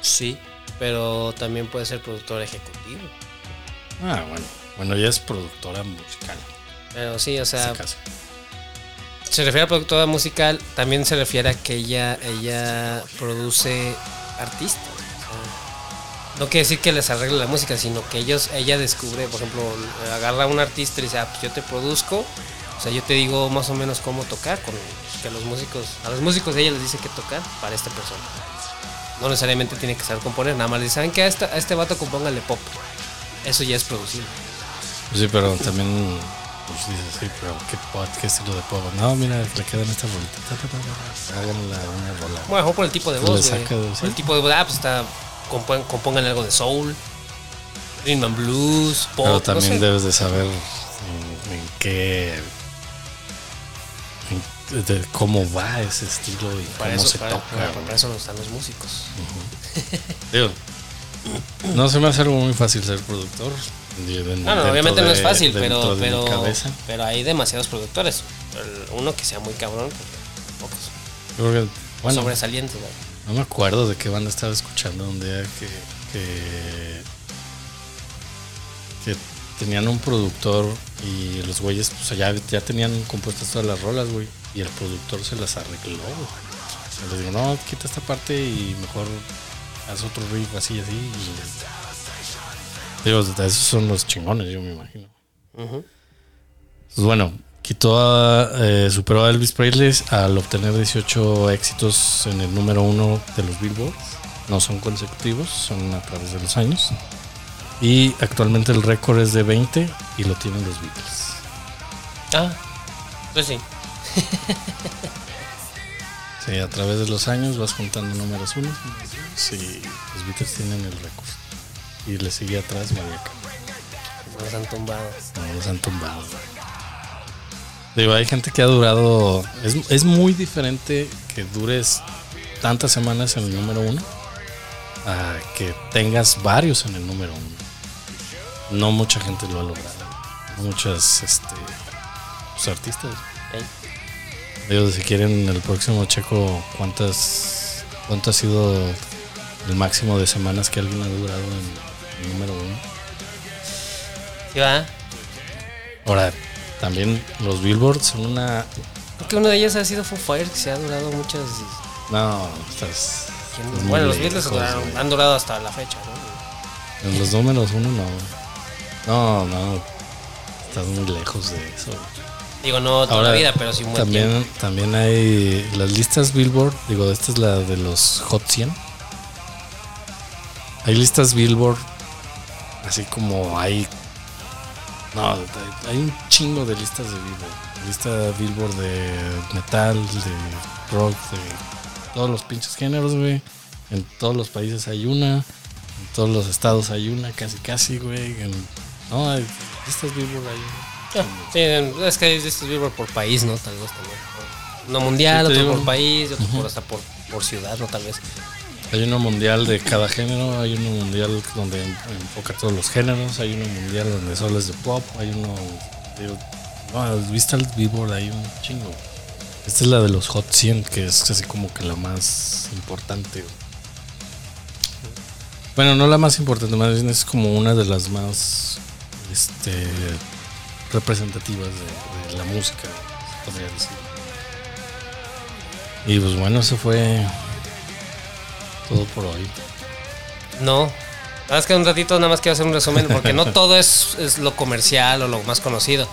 Speaker 1: Sí, pero también puede ser productor ejecutivo.
Speaker 2: Ah, bueno. Bueno, ella es productora musical.
Speaker 1: Pero sí, o sea, se refiere a productora musical, también se refiere a que ella, ella produce artistas. O sea, No quiere decir que les arregle la música, sino que ellos, ella descubre, por ejemplo, agarra a un artista y dice, ah, pues yo te produzco, o sea, yo te digo más o menos cómo tocar, con que los músicos, a los músicos ella les dice qué tocar para esta persona. No necesariamente tiene que saber componer, nada más le dice, ¿saben que a, esta- a este vato compóngale pop? Eso ya es producible.
Speaker 2: Pues sí, pero también... Pues dices, sí, pero ¿qué, qué estilo de pop? No, mira, le quedan estas ta. Háganla una rola.
Speaker 1: Bueno, mejor por el tipo de voz, güey.
Speaker 2: sí.
Speaker 1: el tipo de voz, ah, pues está, compon- compongan algo de soul, rhythm and blues, pop,
Speaker 2: Pero
Speaker 1: no
Speaker 2: también
Speaker 1: sé.
Speaker 2: debes de saber en, en qué. En- de cómo va ese estilo y
Speaker 1: Para
Speaker 2: cómo
Speaker 1: eso,
Speaker 2: se
Speaker 1: para,
Speaker 2: toca.
Speaker 1: para- para eso no están los músicos.
Speaker 2: Digo, no se me hace algo muy fácil ser productor.
Speaker 1: No, no, obviamente no es fácil, pero, pero, pero hay demasiados productores. uno que sea muy cabrón, pocos. bueno, sobresalientes,
Speaker 2: No me acuerdo de qué banda estaba escuchando un día que, que, tenían un productor y los güeyes pues ya, ya tenían compuestas todas las rolas, güey. Y el productor se las arregló, güey. les digo, no, quita esta parte y mejor haz otro riff así y así. Y Digo, esos son los chingones, yo me imagino. Pues bueno, quitó a, eh, superó a Elvis Presley al obtener 18 éxitos en el número uno de los Billboard. No son consecutivos, son a través de los años. Y actualmente el récord es de 20 y lo tienen los Beatles.
Speaker 1: Ah, pues sí.
Speaker 2: sí, a través de los años vas contando números unos. Sí, los Beatles tienen el récord y le sigue atrás Mariaca.
Speaker 1: No los han tumbado.
Speaker 2: No los han tumbado. Digo, hay gente que ha durado. Es, es muy diferente que dures tantas semanas en el número uno a que tengas varios en el número uno. No mucha gente lo ha logrado. Muchas este, pues, artistas. Digo, si quieren el próximo checo, ¿cuántas, ¿cuánto ha sido el máximo de semanas que alguien ha durado en, número uno.
Speaker 1: ¿Sí va?
Speaker 2: Ahora, también los Billboards son una.
Speaker 1: Porque uno de ellos ha sido Foo Fighters, que se ha durado muchas.
Speaker 2: No, estás.
Speaker 1: bueno, los Beatles han durado hasta la fecha, ¿no?
Speaker 2: En los números uno no. No, no. Estás muy lejos de eso.
Speaker 1: Digo, no toda la vida, pero sí
Speaker 2: muy también, También hay las listas Billboard. Digo, esta es la de los Hot 100. Hay listas Billboard Así como hay. No, hay un chingo de listas de Billboard. Lista Billboard de metal, de rock, de todos los pinches géneros, güey. En todos los países hay una. En todos los estados hay una, casi, casi, güey. no, hay listas Billboard hay
Speaker 1: ah, sí, es que hay listas Billboard por país, ¿no? Tal vez también. No mundial, otro por país, otro por hasta por, por ciudad, ¿no? Tal vez.
Speaker 2: Hay uno mundial de cada género, hay uno mundial donde enfoca todos los géneros, hay uno mundial donde solo es de pop, hay uno. Digo, no, viste el Billboard, hay un chingo. Esta es la de los Hot 100, que es así como que la más importante. Bueno, no la más importante, más bien es como una de las más este, representativas de, de la música, podría decir. Y pues bueno, eso fue todo por hoy.
Speaker 1: No. Nada más que un ratito nada más quiero hacer un resumen porque no todo es, es, lo comercial o lo más conocido.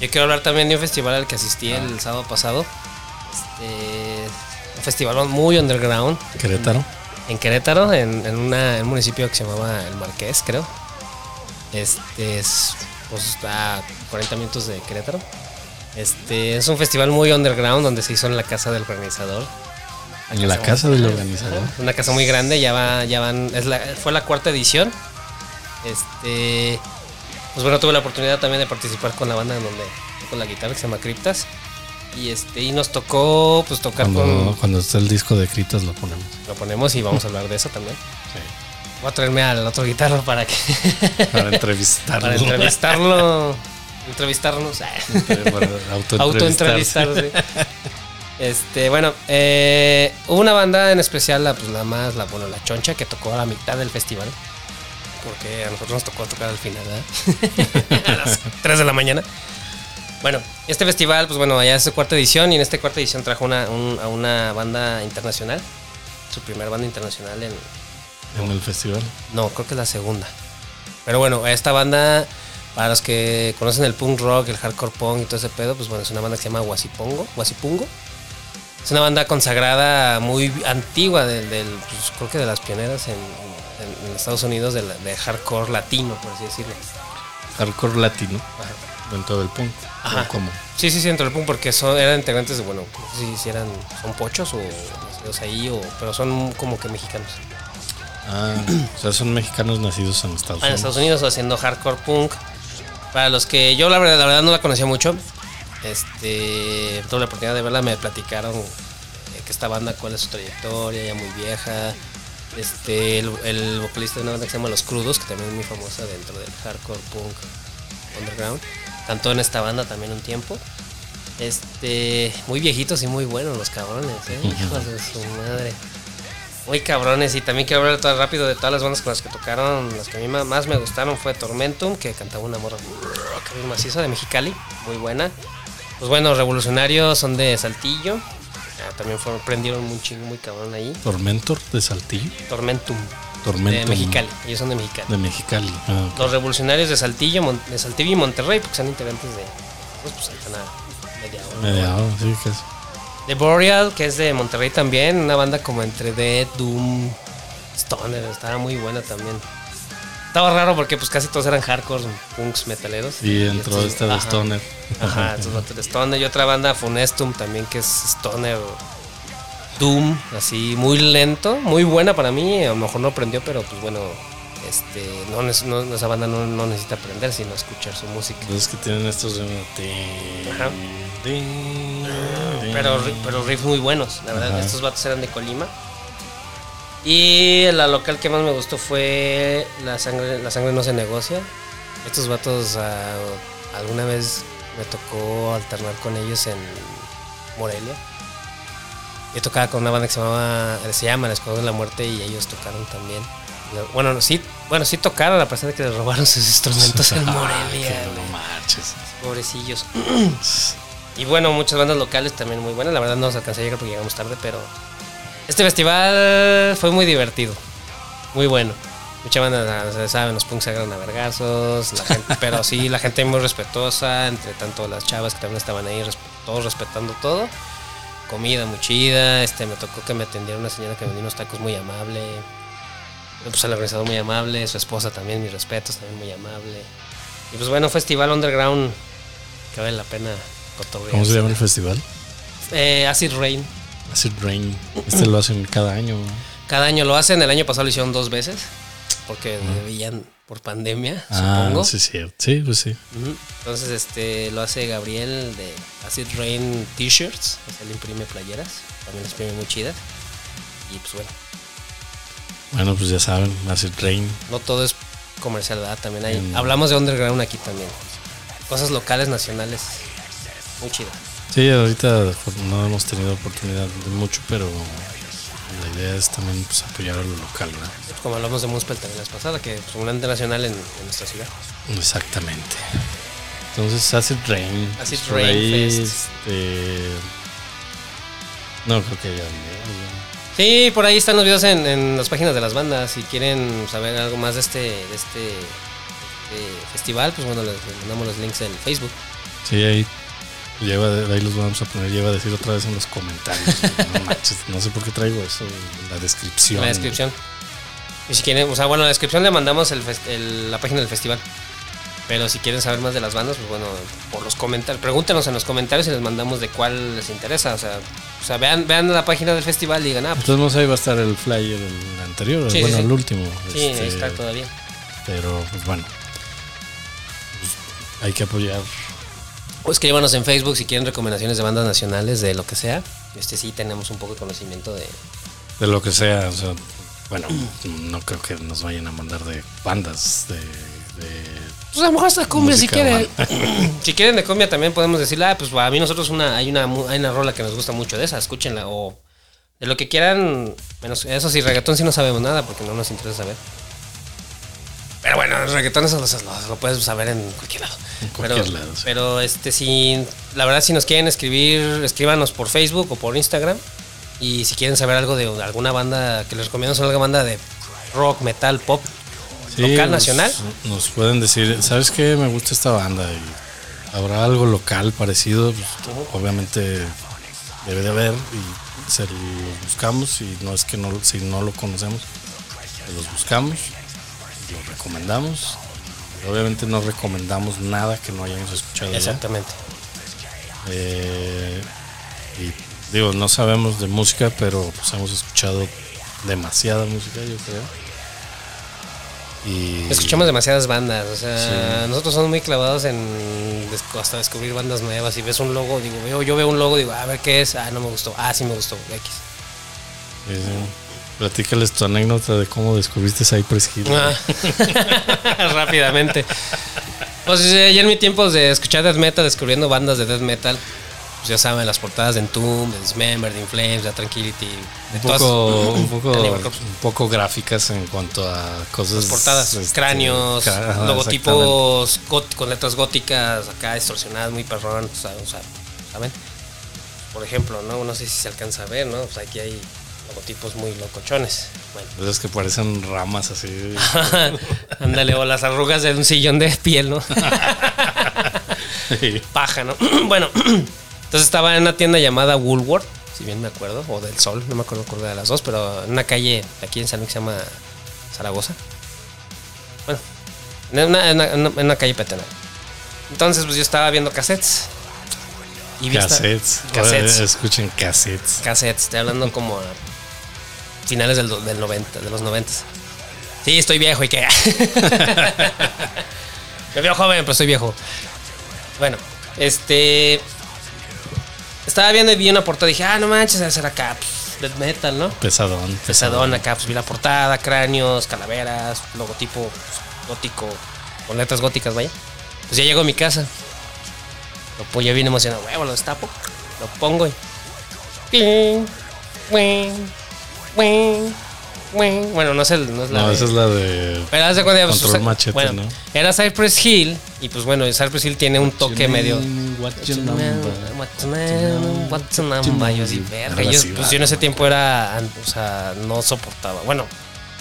Speaker 1: Yo quiero hablar también de un festival al que asistí el ah. sábado pasado. Este, un festival muy underground.
Speaker 2: Querétaro.
Speaker 1: En, Querétaro, en, en, una, un municipio que se llamaba El Marqués, creo. Este es, pues está 40 minutos de Querétaro. Este es un festival muy underground donde se hizo en la casa del organizador.
Speaker 2: En la casa del organizador.
Speaker 1: Una casa muy grande, ya va, ya van, es la, fue la cuarta edición. Este, pues bueno, tuve la oportunidad también de participar con la banda en donde con la guitarra que se llama Criptas. Y este, y nos tocó pues tocar
Speaker 2: cuando,
Speaker 1: con.
Speaker 2: Cuando está el disco de Criptas lo ponemos.
Speaker 1: Lo ponemos y vamos a hablar de eso también. Sí. Voy a traerme al otro guitarro para que.
Speaker 2: Para entrevistarlo.
Speaker 1: para entrevistarlo. entrevistarnos. Auto entrevistarse. Este, bueno, eh, hubo una banda en especial, la, pues la más, la, bueno, la choncha, que tocó a la mitad del festival. Porque a nosotros nos tocó tocar al final, ¿verdad? a las 3 de la mañana. Bueno, este festival, pues bueno, ya es su cuarta edición y en esta cuarta edición trajo una, a una banda internacional. Su primera banda internacional en...
Speaker 2: ¿En el festival?
Speaker 1: No, creo que es la segunda. Pero bueno, esta banda, para los que conocen el punk rock, el hardcore punk y todo ese pedo, pues bueno, es una banda que se llama Guasipongo, Guasipungo. Es una banda consagrada muy antigua, del, pues, creo que de las pioneras en, Estados Unidos de, hardcore latino, por así decirlo.
Speaker 2: Hardcore latino. Dentro del punk.
Speaker 1: Ajá. ¿Cómo? Sí, sí, sí, dentro del punk, porque son, eran integrantes de, bueno, no sé si eran, son pochos o nacidos ahí, o, pero son como que mexicanos.
Speaker 2: Ah, o sea, son mexicanos nacidos en Estados Unidos.
Speaker 1: En Estados Unidos haciendo hardcore punk. Para los que yo la verdad, la verdad no la conocía mucho, este, tuve la oportunidad de verla, me platicaron eh, que esta banda, cuál es su trayectoria, ya muy vieja. Este, el, el vocalista de una banda que se llama Los Crudos, que también es muy famosa dentro del hardcore punk underground. Cantó en esta banda también un tiempo. Este, muy viejitos y muy buenos los cabrones, ¿eh? Hijos de su madre. Muy cabrones y también quiero hablar todo rápido de todas las bandas con las que tocaron. Las que a mí más me gustaron fue Tormentum, que cantaba una morra bien maciza de Mexicali, muy buena. Pues bueno, Revolucionarios son de Saltillo. Ah, también fueron, prendieron muy chingo, muy cabrón ahí.
Speaker 2: Tormentor de Saltillo.
Speaker 1: Tormentum,
Speaker 2: Tormentum.
Speaker 1: de Mexicali. Ellos son de Mexicali.
Speaker 2: De Mexicali. Ah.
Speaker 1: Los Revolucionarios de Saltillo, Mon- de Saltillo y Monterrey, porque son integrantes de. Pues, pues media hora.
Speaker 2: Media hora, sí, casi.
Speaker 1: The Boreal, que es de Monterrey también, una banda como entre Dead, Doom, Stoner, estaba muy buena también. Estaba raro porque pues casi todos eran hardcore, punks, metaleros.
Speaker 2: Y entró
Speaker 1: estos-
Speaker 2: este de
Speaker 1: ajá.
Speaker 2: Stoner.
Speaker 1: Ajá, estos de Stoner. Y otra banda, Funestum, también que es Stoner Doom, así muy lento, muy buena para mí. A lo mejor no aprendió, pero pues bueno, este, no, esa banda no, no necesita aprender, sino escuchar su música.
Speaker 2: Entonces que tienen estos de
Speaker 1: Ajá.
Speaker 2: Pero,
Speaker 1: Pero, ri- pero riffs muy buenos, la verdad.
Speaker 2: Ajá.
Speaker 1: Estos vatos eran de Colima. Y la local que más me gustó fue La Sangre, la sangre no se negocia. Estos vatos ah, alguna vez me tocó alternar con ellos en Morelia. Yo tocaba con una banda que se llamaba, se llama El Escuadrón de la Muerte y ellos tocaron también. Bueno, no, sí, bueno, sí tocaron a pesar de que les robaron sus instrumentos en Morelia.
Speaker 2: no marches.
Speaker 1: Pobrecillos. y bueno, muchas bandas locales también muy buenas. La verdad no nos alcancé a llegar porque llegamos tarde, pero este festival fue muy divertido. Muy bueno. Mucha banda, ya saben, los punks se agarran a vergazos, la gente- pero sí, la gente muy respetuosa, entre tanto las chavas que también estaban ahí, todos respetando todo. Comida muy chida, este me tocó que me atendiera una señora que vendía unos tacos muy amable. Pues el organizador muy amable, su esposa también, mis respetos, también muy amable. Y pues bueno, festival underground que vale la pena cotorrear.
Speaker 2: ¿Cómo se llama el festival?
Speaker 1: Eh, Acid Rain.
Speaker 2: Acid Rain. Este lo hacen cada año.
Speaker 1: Cada año lo hacen, el año pasado lo hicieron dos veces, porque debían por pandemia,
Speaker 2: Ah,
Speaker 1: supongo.
Speaker 2: sí, cierto. Sí, pues sí.
Speaker 1: Entonces este lo hace Gabriel de Acid Rain T-shirts, o sea, él imprime playeras, también las imprime muy chidas. Y pues bueno,
Speaker 2: Bueno, pues ya saben, Acid Rain.
Speaker 1: no todo es comercial, ¿verdad? También hay.
Speaker 2: Mm.
Speaker 1: Hablamos de underground aquí también. Cosas locales, nacionales. Muy chido.
Speaker 2: Sí, ahorita no hemos tenido oportunidad de mucho, pero la idea es también pues, apoyar a lo local, ¿verdad?
Speaker 1: Como hablamos de Muspel también la pasada, que es un ente nacional en, en nuestra ciudad.
Speaker 2: Exactamente. Entonces, Acid Rain.
Speaker 1: Acid
Speaker 2: Pues,
Speaker 1: Rain Fest.
Speaker 2: este, No, creo que videos. ¿no?
Speaker 1: Sí, por ahí están los videos en, en las páginas de las bandas. Si quieren saber algo más de este, de este, festival, pues bueno, les, mandamos los links en Facebook.
Speaker 2: Sí, ahí, lleva, ahí los vamos a poner. Lleva a decir otra vez en los comentarios. no manches, no sé por qué traigo eso en la descripción.
Speaker 1: En la descripción. Y si quieren, o sea, bueno, en la descripción le mandamos el fes- el- la página del festival. Pero si quieren saber más de las bandas, pues bueno, por los comentarios, pregúntenos en los comentarios y les mandamos de cuál les interesa. O sea, o sea vean, vean la página del festival y digan, ah, pues
Speaker 2: modos, ahí va a estar el flyer, el anterior,
Speaker 1: Sí,
Speaker 2: bueno,
Speaker 1: sí.
Speaker 2: el último.
Speaker 1: sí, ahí
Speaker 2: este,
Speaker 1: está todavía.
Speaker 2: Pero, pues bueno, hay que apoyar.
Speaker 1: Pues escríbanos en Facebook si quieren recomendaciones de bandas nacionales, de lo que sea. Este sí tenemos un poco de conocimiento de.
Speaker 2: De lo que sea, o sea, bueno, no creo que nos vayan a mandar de bandas, de... de-
Speaker 1: Pues a lo mejor hasta cumbia si quieren. si quieren de cumbia también podemos decirle, ah, pues a mí nosotros una, hay una hay una rola que nos gusta mucho de esa, escúchenla. O de lo que quieran, menos eso sí, reggaetón sí no sabemos nada porque no nos interesa saber. Pero bueno, el reggaetón eso lo, lo- puedes saber en cualquier lado.
Speaker 2: En cualquier
Speaker 1: pero,
Speaker 2: lado, sí.
Speaker 1: pero este si la verdad si nos quieren escribir, escríbanos por Facebook o por Instagram. Y si quieren saber algo de alguna banda que les recomiendo, alguna banda de rock, metal, pop,
Speaker 2: Sí,
Speaker 1: local, nacional.
Speaker 2: Nos pueden decir, ¿sabes qué? Me gusta esta banda y habrá algo local parecido, pues, obviamente debe de haber y se los buscamos y no es que no, si no lo conocemos, los buscamos, los recomendamos. Obviamente no recomendamos nada que no hayamos escuchado.
Speaker 1: Exactamente.
Speaker 2: Eh, y digo, no sabemos de música, pero pues hemos escuchado demasiada música, yo creo. Y
Speaker 1: Escuchamos demasiadas bandas, o sea,
Speaker 2: Sí.
Speaker 1: nosotros somos muy clavados en hasta descubrir bandas nuevas. Si ves un logo, digo, veo, yo veo un logo, digo, a ver qué es, ah, no me gustó, ah, sí me gustó, X.
Speaker 2: Sí, sí. Platícales tu anécdota de cómo descubriste Cypress Hill.
Speaker 1: Ah. Rápidamente. Pues eh, ya en mi tiempo de escuchar death metal, descubriendo bandas de death metal, pues ya saben, las portadas de Entomb, de Dismember, de Inflames, de Tranquility, de
Speaker 2: Un
Speaker 1: todas-
Speaker 2: poco, un, poco, un poco gráficas en cuanto a cosas.
Speaker 1: portadas,
Speaker 2: este,
Speaker 1: cráneos, logotipos got- con letras góticas, acá distorsionadas, muy perrón, o sea, o sea, ¿saben? Por ejemplo, ¿no? No sé si se alcanza a ver, ¿no? Pues aquí hay logotipos muy locochones. Bueno,
Speaker 2: Esas que parecen ramas así.
Speaker 1: ándale, o las arrugas de un sillón de piel, ¿no? Paja, ¿no? bueno, entonces estaba en una tienda llamada Woolworth, si bien me acuerdo, o del Sol, no me acuerdo cuál de las dos, pero en una calle aquí en San Luis que se llama Zaragoza. Bueno, en una, en una- en calle peatonal. Entonces, pues yo estaba viendo cassettes. Y esta-
Speaker 2: cassettes.
Speaker 1: Cassettes.
Speaker 2: Oye, Escuchen cassettes.
Speaker 1: Cassettes, estoy hablando como a finales del, del 90, de los 90. Sí, estoy viejo y qué. Me veo joven, pero estoy viejo. Bueno, este. Estaba viendo y vi una portada y dije, ah, no manches, debe ser acá, death metal, ¿no?
Speaker 2: Pesadón.
Speaker 1: Pesadón acá, pues vi la portada, cráneos, calaveras, logotipo pues, gótico, con letras góticas, vaya. Pues ya llego a mi casa. Lo pues ya bien emocionado, huevo, lo destapo, lo pongo y. Bueno, no es, el, no es la.
Speaker 2: No,
Speaker 1: de-
Speaker 2: esa es la de.
Speaker 1: pero haz de cuenta, pues,
Speaker 2: Control
Speaker 1: o sea,
Speaker 2: Machete,
Speaker 1: bueno,
Speaker 2: ¿no?
Speaker 1: Era Cypress Hill, y pues bueno, Cypress Hill tiene un toque medio.
Speaker 2: What's your number?
Speaker 1: What's your name? What's your number? Yo así, verga.
Speaker 2: Algo
Speaker 1: Yo,
Speaker 2: así,
Speaker 1: pues yo en ese tiempo era, o sea, no soportaba. Bueno,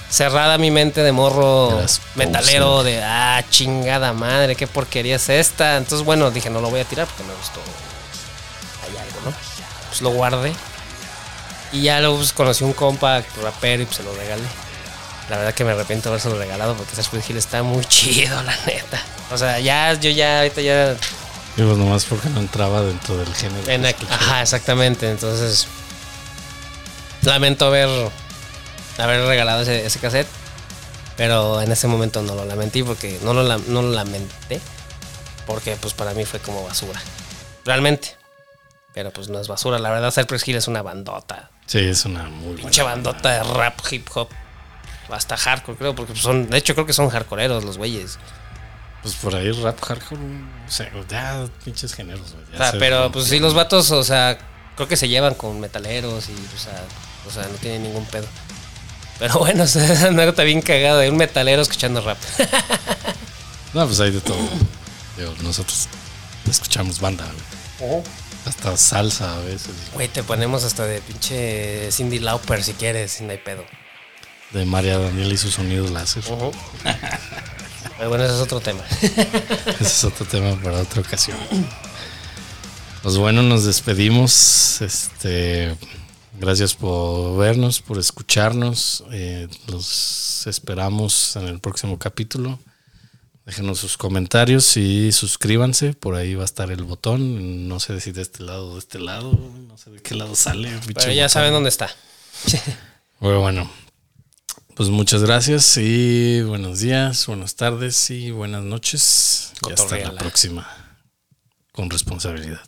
Speaker 1: cerrada mi mente de morro metalero de, ah, chingada madre, qué porquería es esta. Entonces, bueno, dije, no lo voy a tirar porque me gustó. Hay algo, ¿no? Pues lo guardé. Y ya luego pues, conocí un compa rapero y pues se lo regalé. La verdad que me arrepiento de haberse lo regalado porque Cypress Hill está muy chido, la neta. O sea, ya, yo ya, ahorita ya
Speaker 2: Digo, nomás porque no entraba dentro del género.
Speaker 1: en
Speaker 2: que
Speaker 1: ajá, exactamente. Entonces, lamento haber, haber regalado ese, ese cassette. Pero en ese momento no lo lamenté porque no lo, no lo lamenté. Porque pues para mí fue como basura. Realmente. Pero pues no es basura. La verdad, Cypress Hill es una bandota.
Speaker 2: Sí, es una muy buena.
Speaker 1: Mucha bandota de rap, hip hop. Hasta hardcore, creo. Porque pues, son, de hecho, creo que son hardcoreeros los güeyes.
Speaker 2: Pues por ahí rap hardcore. O sea, ya pinches géneros. güey,
Speaker 1: O sea,
Speaker 2: se
Speaker 1: pero pues sí, los vatos, o sea, creo que se llevan con metaleros y, o sea, o sea no tienen ningún pedo. Pero bueno, o sea, es una anécdota bien cagada de un metalero escuchando rap.
Speaker 2: No, pues hay de todo. Digo, nosotros escuchamos banda, güey. Hasta salsa a veces.
Speaker 1: Güey, te ponemos hasta de pinche Cindy Lauper si quieres, no hay pedo.
Speaker 2: De María Daniel y sus sonidos láser.
Speaker 1: Pero bueno, ese es otro tema.
Speaker 2: Ese es otro tema para otra ocasión. Pues bueno, nos despedimos. Este, gracias por vernos, por escucharnos. Eh, los esperamos en el próximo capítulo. Déjenos sus comentarios y suscríbanse. Por ahí va a estar el botón. No sé si de este lado o de este lado. No sé de qué lado sale.
Speaker 1: Pero ya
Speaker 2: botón.
Speaker 1: saben dónde está.
Speaker 2: Bueno, bueno. Pues muchas gracias y buenos días, buenas tardes y buenas noches. Y hasta la próxima. Con responsabilidad.